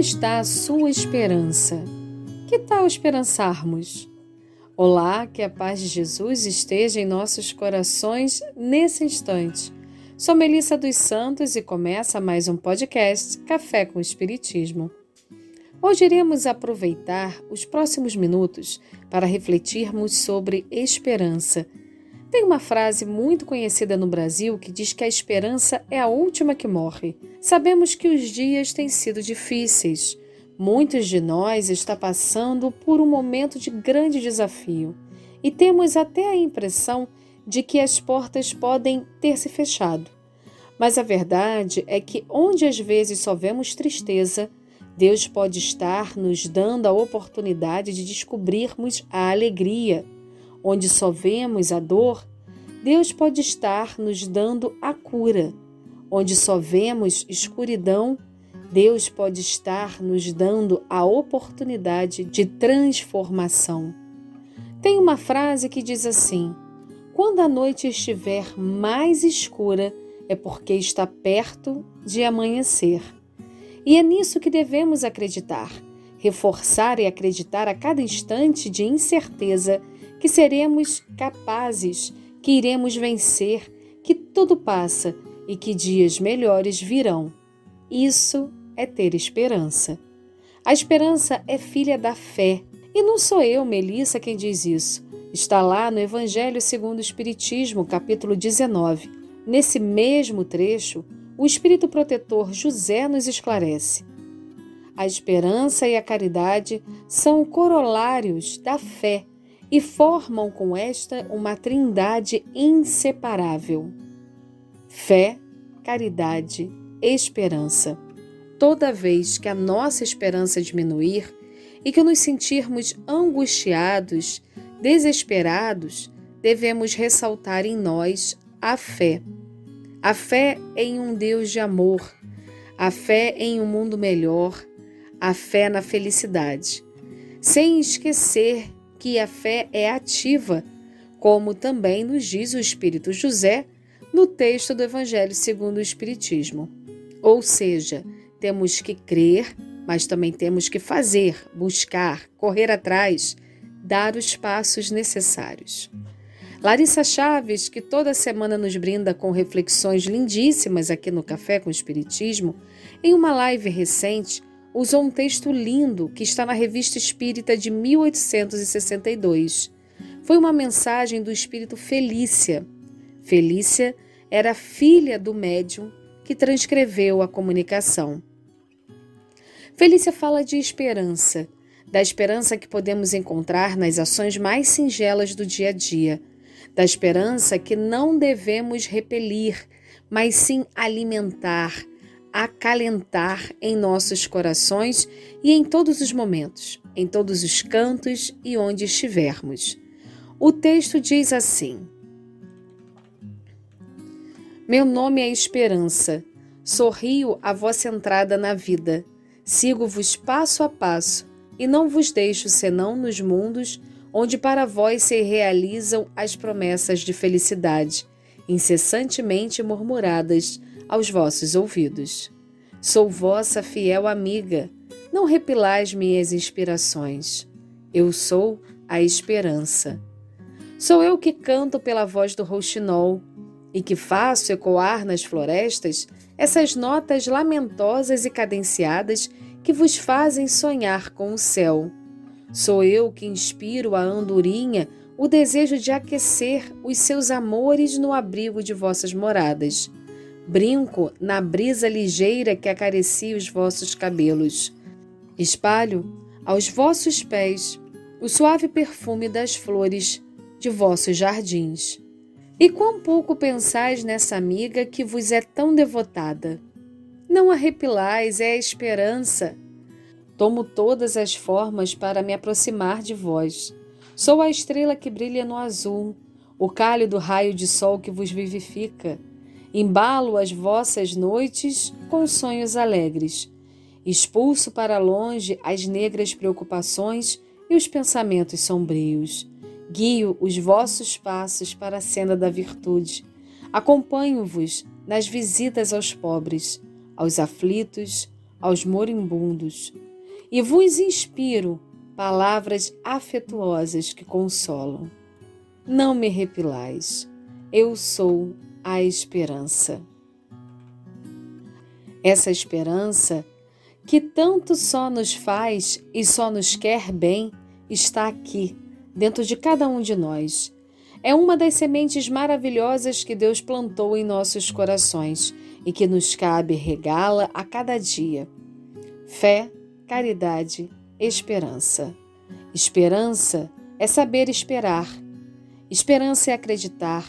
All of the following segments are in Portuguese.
está a sua esperança? Que tal esperançarmos? Olá, que a paz de Jesus esteja em nossos corações nesse instante. Sou Melissa dos Santos e começa mais um podcast Café com Espiritismo. Hoje iremos aproveitar os próximos minutos para refletirmos sobre esperança. Tem uma frase muito conhecida no Brasil que diz que a esperança é a última que morre. Sabemos que os dias têm sido difíceis. Muitos de nós está passando por um momento de grande desafio e temos até a impressão de que as portas podem ter se fechado. Mas a verdade é que onde às vezes só vemos tristeza, Deus pode estar nos dando a oportunidade de descobrirmos a alegria. Onde só vemos a dor, Deus pode estar nos dando a cura. Onde só vemos escuridão, Deus pode estar nos dando a oportunidade de transformação. Tem uma frase que diz assim: Quando a noite estiver mais escura, é porque está perto de amanhecer. E é nisso que devemos acreditar, reforçar e acreditar a cada instante de incerteza que seremos capazes, que iremos vencer, que tudo passa e que dias melhores virão. Isso é ter esperança. A esperança é filha da fé. E não sou eu, Melissa, quem diz isso. Está lá no Evangelho segundo o Espiritismo, capítulo 19. Nesse mesmo trecho, o Espírito Protetor José nos esclarece. A esperança e a caridade são corolários da fé e formam com esta uma trindade inseparável: fé, caridade, esperança toda vez que a nossa esperança diminuir e que nos sentirmos angustiados, desesperados, devemos ressaltar em nós a fé. A fé em um Deus de amor, a fé em um mundo melhor, a fé na felicidade. Sem esquecer que a fé é ativa, como também nos diz o Espírito José no texto do Evangelho segundo o Espiritismo. Ou seja, temos que crer, mas também temos que fazer, buscar, correr atrás, dar os passos necessários. Larissa Chaves, que toda semana nos brinda com reflexões lindíssimas aqui no Café com Espiritismo, em uma live recente, usou um texto lindo que está na Revista Espírita de 1862. Foi uma mensagem do espírito Felícia. Felícia era filha do médium que transcreveu a comunicação. Felícia fala de esperança, da esperança que podemos encontrar nas ações mais singelas do dia a dia, da esperança que não devemos repelir, mas sim alimentar, acalentar em nossos corações e em todos os momentos, em todos os cantos e onde estivermos. O texto diz assim: Meu nome é Esperança, sorrio a vossa entrada na vida. Sigo-vos passo a passo, e não vos deixo senão nos mundos onde para vós se realizam as promessas de felicidade, incessantemente murmuradas aos vossos ouvidos. Sou vossa fiel amiga, não repilais minhas inspirações. Eu sou a esperança. Sou eu que canto pela voz do rouxinol e que faço ecoar nas florestas essas notas lamentosas e cadenciadas que vos fazem sonhar com o céu. Sou eu que inspiro a andorinha o desejo de aquecer os seus amores no abrigo de vossas moradas. Brinco na brisa ligeira que acaricia os vossos cabelos. Espalho aos vossos pés o suave perfume das flores de vossos jardins. E quão pouco pensais nessa amiga que vos é tão devotada? Não arrepilais, é a esperança. Tomo todas as formas para me aproximar de vós. Sou a estrela que brilha no azul, o cálido raio de sol que vos vivifica. Embalo as vossas noites com sonhos alegres. Expulso para longe as negras preocupações e os pensamentos sombrios. Guio os vossos passos para a senda da virtude. Acompanho-vos nas visitas aos pobres aos aflitos, aos moribundos e vos inspiro palavras afetuosas que consolam. Não me repilais, eu sou a esperança. Essa esperança que tanto só nos faz e só nos quer bem está aqui, dentro de cada um de nós. É uma das sementes maravilhosas que Deus plantou em nossos corações e que nos cabe regá-la a cada dia. Fé, caridade, esperança. Esperança é saber esperar. Esperança é acreditar.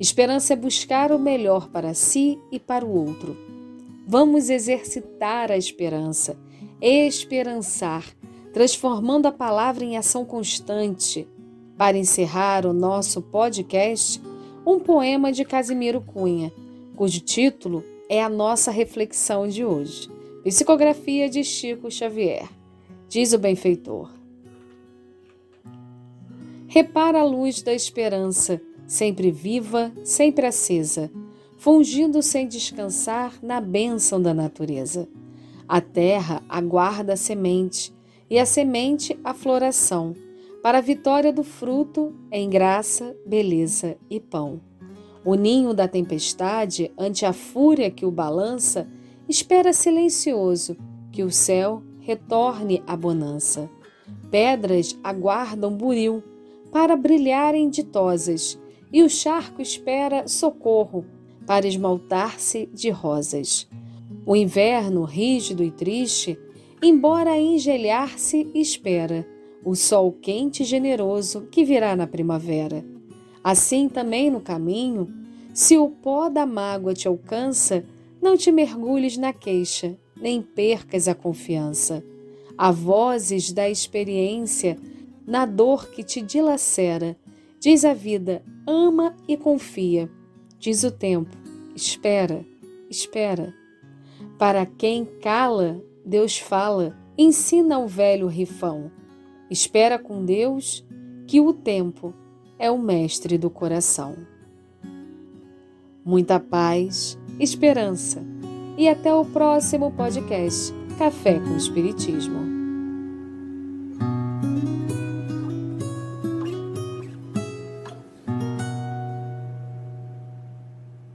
Esperança é buscar o melhor para si e para o outro. Vamos exercitar a esperança, esperançar, transformando a palavra em ação constante. Para encerrar o nosso podcast, um poema de Casimiro Cunha, cujo título é a nossa reflexão de hoje. Psicografia de Chico Xavier. Diz o benfeitor. Repara a luz da esperança, sempre viva, sempre acesa, fungindo sem descansar na bênção da natureza. A terra aguarda a semente, e a semente a floração, para a vitória do fruto em graça, beleza e pão. O ninho da tempestade, ante a fúria que o balança, espera silencioso que o céu retorne a bonança. Pedras aguardam buril para brilharem ditosas, e o charco espera socorro para esmaltar-se de rosas. O inverno, rígido e triste, embora engelhar-se, espera o sol quente e generoso que virá na primavera. Assim também no caminho, se o pó da mágoa te alcança, não te mergulhes na queixa, nem percas a confiança. Há vozes da experiência na dor que te dilacera. Diz a vida: ama e confia. Diz o tempo: espera, espera. Para quem cala, Deus fala, ensina o velho rifão. Espera com Deus, que o tempo é o mestre do coração. Muita paz esperança. E até o próximo podcast Café com Espiritismo.